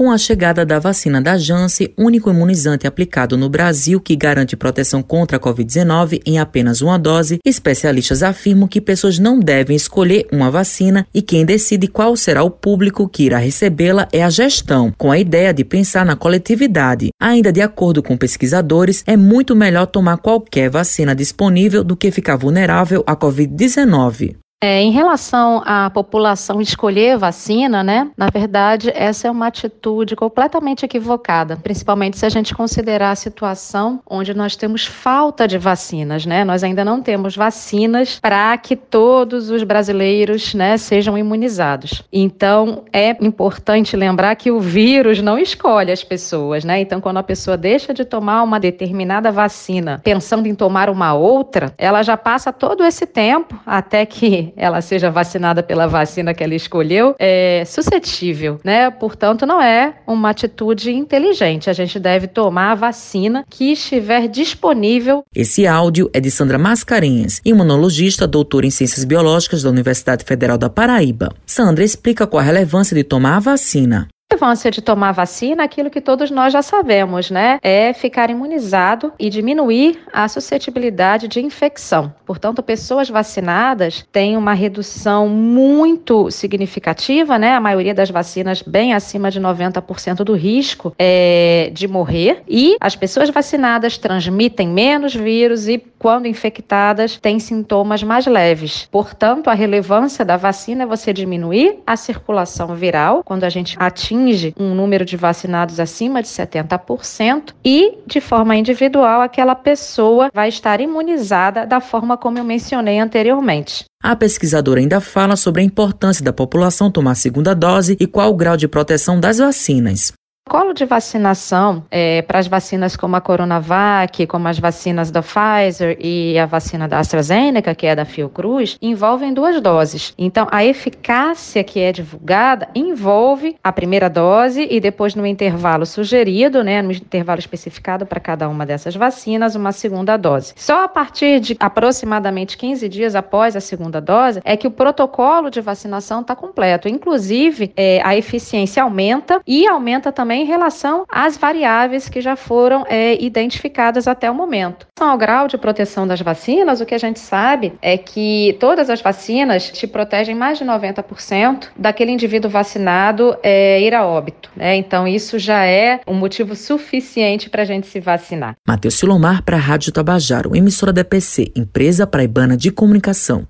Com a chegada da vacina da Janssen, único imunizante aplicado no Brasil que garante proteção contra a Covid-19 em apenas uma dose, especialistas afirmam que pessoas não devem escolher uma vacina e quem decide qual será o público que irá recebê-la é a gestão, com a ideia de pensar na coletividade. Ainda de acordo com pesquisadores, é muito melhor tomar qualquer vacina disponível do que ficar vulnerável à Covid-19. É, em relação à população escolher vacina, né? Na verdade, essa é uma atitude completamente equivocada, principalmente se a gente considerar a situação onde nós temos falta de vacinas, né? Nós ainda não temos vacinas para que todos os brasileiros, né, sejam imunizados. Então, é importante lembrar que o vírus não escolhe as pessoas, né? Então, quando a pessoa deixa de tomar uma determinada vacina, pensando em tomar uma outra, ela já passa todo esse tempo até que ela seja vacinada pela vacina que ela escolheu, é suscetível, né? Portanto, não é uma atitude inteligente. A gente deve tomar a vacina que estiver disponível. Esse áudio é de Sandra Mascarenhas, imunologista, doutora em Ciências Biológicas da Universidade Federal da Paraíba. Sandra explica qual a relevância de tomar a vacina relevância de tomar vacina, aquilo que todos nós já sabemos, né? É ficar imunizado e diminuir a suscetibilidade de infecção. Portanto, pessoas vacinadas têm uma redução muito significativa, né? A maioria das vacinas bem acima de 90% do risco é, de morrer. E as pessoas vacinadas transmitem menos vírus e, quando infectadas, têm sintomas mais leves. Portanto, a relevância da vacina é você diminuir a circulação viral quando a gente atinge atinge um número de vacinados acima de 70% e, de forma individual, aquela pessoa vai estar imunizada da forma como eu mencionei anteriormente. A pesquisadora ainda fala sobre a importância da população tomar segunda dose e qual o grau de proteção das vacinas protocolo de vacinação é, para as vacinas como a Coronavac, como as vacinas da Pfizer e a vacina da AstraZeneca, que é da Fiocruz, envolvem duas doses. Então, a eficácia que é divulgada envolve a primeira dose e depois no intervalo sugerido, né, no intervalo especificado para cada uma dessas vacinas, uma segunda dose. Só a partir de aproximadamente 15 dias após a segunda dose é que o protocolo de vacinação está completo. Inclusive, é, a eficiência aumenta e aumenta também em relação às variáveis que já foram é, identificadas até o momento. Ao grau de proteção das vacinas, o que a gente sabe é que todas as vacinas te protegem mais de 90% daquele indivíduo vacinado é, ir a óbito. Né? Então, isso já é um motivo suficiente para a gente se vacinar. Matheus Silomar para a Rádio Tabajaro, emissora da PC, empresa paraibana de comunicação.